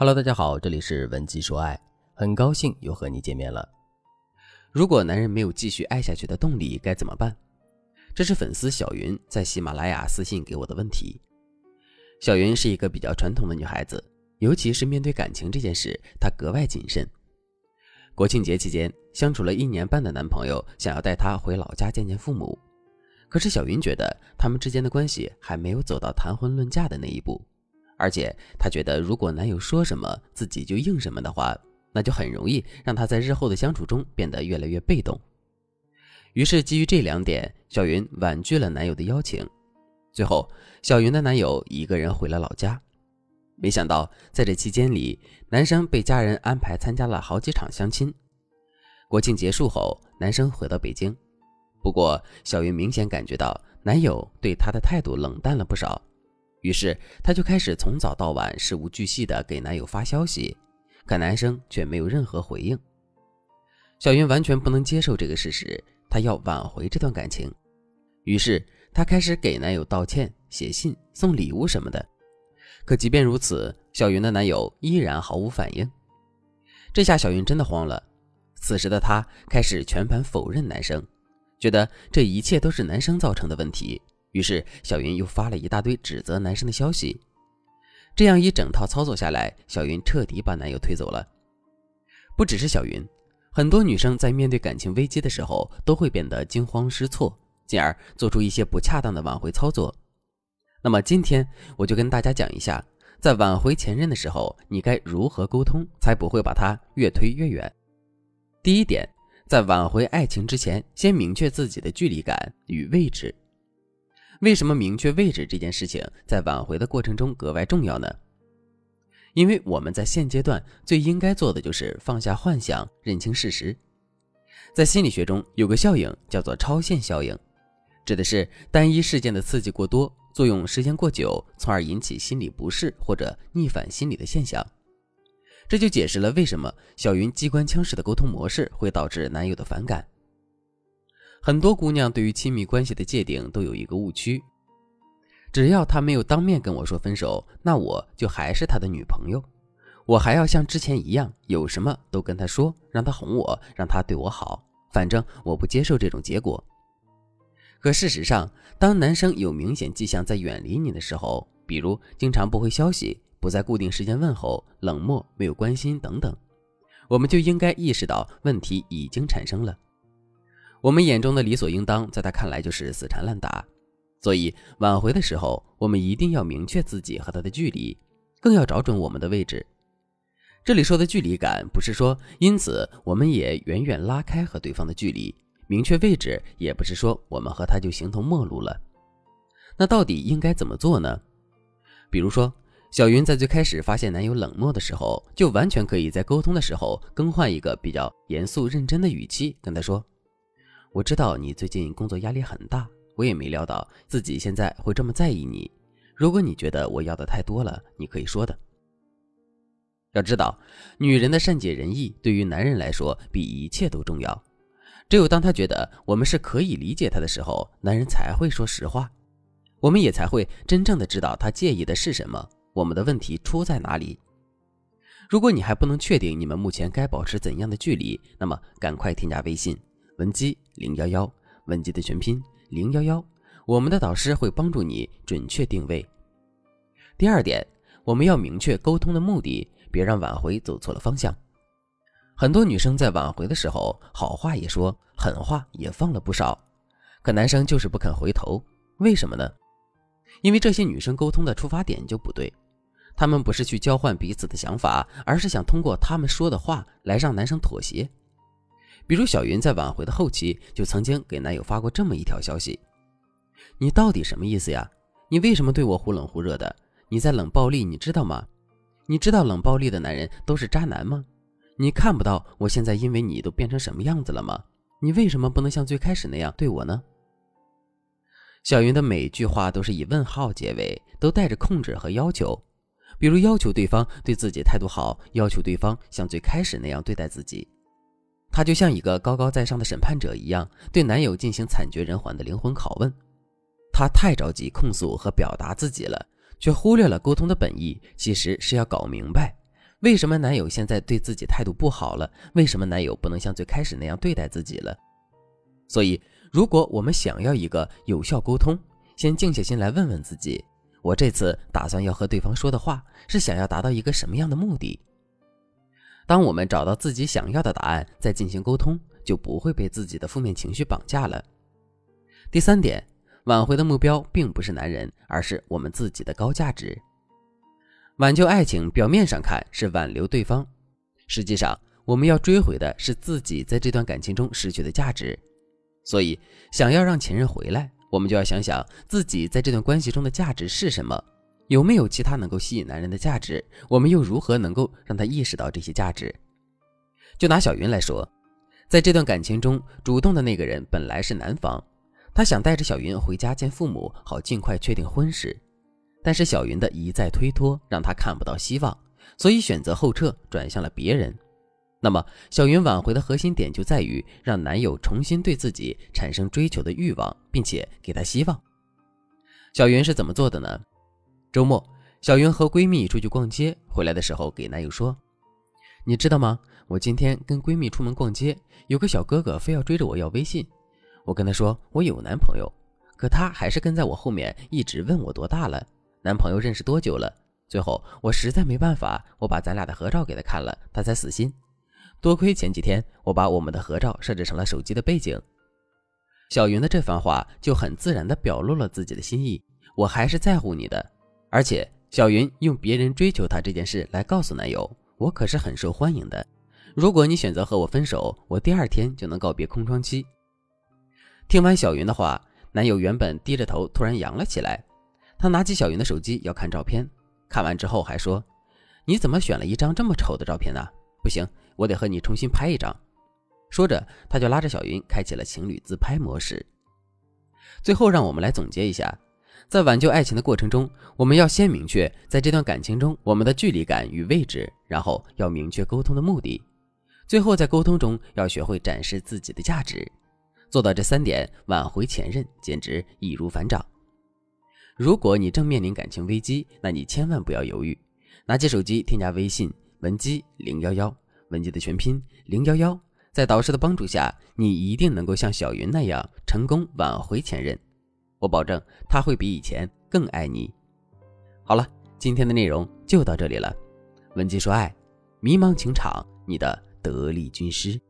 Hello，大家好，这里是文姬说爱，很高兴又和你见面了。如果男人没有继续爱下去的动力，该怎么办？这是粉丝小云在喜马拉雅私信给我的问题。小云是一个比较传统的女孩子，尤其是面对感情这件事，她格外谨慎。国庆节期间，相处了一年半的男朋友想要带她回老家见见父母，可是小云觉得他们之间的关系还没有走到谈婚论嫁的那一步。而且她觉得，如果男友说什么自己就应什么的话，那就很容易让她在日后的相处中变得越来越被动。于是，基于这两点，小云婉拒了男友的邀请。最后，小云的男友一个人回了老家。没想到，在这期间里，男生被家人安排参加了好几场相亲。国庆结束后，男生回到北京。不过，小云明显感觉到男友对她的态度冷淡了不少。于是，她就开始从早到晚事无巨细的给男友发消息，可男生却没有任何回应。小云完全不能接受这个事实，她要挽回这段感情。于是，她开始给男友道歉、写信、送礼物什么的。可即便如此，小云的男友依然毫无反应。这下小云真的慌了。此时的她开始全盘否认男生，觉得这一切都是男生造成的问题。于是，小云又发了一大堆指责男生的消息。这样一整套操作下来，小云彻底把男友推走了。不只是小云，很多女生在面对感情危机的时候，都会变得惊慌失措，进而做出一些不恰当的挽回操作。那么，今天我就跟大家讲一下，在挽回前任的时候，你该如何沟通，才不会把他越推越远。第一点，在挽回爱情之前，先明确自己的距离感与位置。为什么明确位置这件事情在挽回的过程中格外重要呢？因为我们在现阶段最应该做的就是放下幻想，认清事实。在心理学中有个效应叫做超限效应，指的是单一事件的刺激过多，作用时间过久，从而引起心理不适或者逆反心理的现象。这就解释了为什么小云机关枪式的沟通模式会导致男友的反感。很多姑娘对于亲密关系的界定都有一个误区，只要他没有当面跟我说分手，那我就还是他的女朋友，我还要像之前一样，有什么都跟他说，让他哄我，让他对我好，反正我不接受这种结果。可事实上，当男生有明显迹象在远离你的时候，比如经常不回消息，不在固定时间问候，冷漠，没有关心等等，我们就应该意识到问题已经产生了。我们眼中的理所应当，在他看来就是死缠烂打，所以挽回的时候，我们一定要明确自己和他的距离，更要找准我们的位置。这里说的距离感，不是说因此我们也远远拉开和对方的距离；明确位置，也不是说我们和他就形同陌路了。那到底应该怎么做呢？比如说，小云在最开始发现男友冷漠的时候，就完全可以在沟通的时候更换一个比较严肃认真的语气，跟他说。我知道你最近工作压力很大，我也没料到自己现在会这么在意你。如果你觉得我要的太多了，你可以说的。要知道，女人的善解人意对于男人来说比一切都重要。只有当他觉得我们是可以理解他的时候，男人才会说实话，我们也才会真正的知道他介意的是什么，我们的问题出在哪里。如果你还不能确定你们目前该保持怎样的距离，那么赶快添加微信。文姬零幺幺，文姬的全拼零幺幺，我们的导师会帮助你准确定位。第二点，我们要明确沟通的目的，别让挽回走错了方向。很多女生在挽回的时候，好话也说，狠话也放了不少，可男生就是不肯回头，为什么呢？因为这些女生沟通的出发点就不对，她们不是去交换彼此的想法，而是想通过她们说的话来让男生妥协。比如小云在挽回的后期，就曾经给男友发过这么一条消息：“你到底什么意思呀？你为什么对我忽冷忽热的？你在冷暴力，你知道吗？你知道冷暴力的男人都是渣男吗？你看不到我现在因为你都变成什么样子了吗？你为什么不能像最开始那样对我呢？”小云的每句话都是以问号结尾，都带着控制和要求，比如要求对方对自己态度好，要求对方像最开始那样对待自己。她就像一个高高在上的审判者一样，对男友进行惨绝人寰的灵魂拷问。她太着急控诉和表达自己了，却忽略了沟通的本意，其实是要搞明白为什么男友现在对自己态度不好了？为什么男友不能像最开始那样对待自己了？所以，如果我们想要一个有效沟通，先静下心来问问自己：我这次打算要和对方说的话，是想要达到一个什么样的目的？当我们找到自己想要的答案，再进行沟通，就不会被自己的负面情绪绑架了。第三点，挽回的目标并不是男人，而是我们自己的高价值。挽救爱情，表面上看是挽留对方，实际上我们要追回的是自己在这段感情中失去的价值。所以，想要让前任回来，我们就要想想自己在这段关系中的价值是什么。有没有其他能够吸引男人的价值？我们又如何能够让他意识到这些价值？就拿小云来说，在这段感情中，主动的那个人本来是男方，他想带着小云回家见父母，好尽快确定婚事。但是小云的一再推脱，让他看不到希望，所以选择后撤，转向了别人。那么，小云挽回的核心点就在于让男友重新对自己产生追求的欲望，并且给他希望。小云是怎么做的呢？周末，小云和闺蜜出去逛街，回来的时候给男友说：“你知道吗？我今天跟闺蜜出门逛街，有个小哥哥非要追着我要微信。我跟他说我有男朋友，可他还是跟在我后面，一直问我多大了，男朋友认识多久了。最后我实在没办法，我把咱俩的合照给他看了，他才死心。多亏前几天我把我们的合照设置成了手机的背景。”小云的这番话就很自然地表露了自己的心意，我还是在乎你的。而且，小云用别人追求她这件事来告诉男友：“我可是很受欢迎的。如果你选择和我分手，我第二天就能告别空窗期。”听完小云的话，男友原本低着头，突然扬了起来。他拿起小云的手机要看照片，看完之后还说：“你怎么选了一张这么丑的照片呢？不行，我得和你重新拍一张。”说着，他就拉着小云开启了情侣自拍模式。最后，让我们来总结一下。在挽救爱情的过程中，我们要先明确在这段感情中我们的距离感与位置，然后要明确沟通的目的，最后在沟通中要学会展示自己的价值。做到这三点，挽回前任简直易如反掌。如果你正面临感情危机，那你千万不要犹豫，拿起手机添加微信文姬零幺幺，文姬的全拼零幺幺，在导师的帮助下，你一定能够像小云那样成功挽回前任。我保证他会比以前更爱你。好了，今天的内容就到这里了。文姬说爱，迷茫情场，你的得力军师。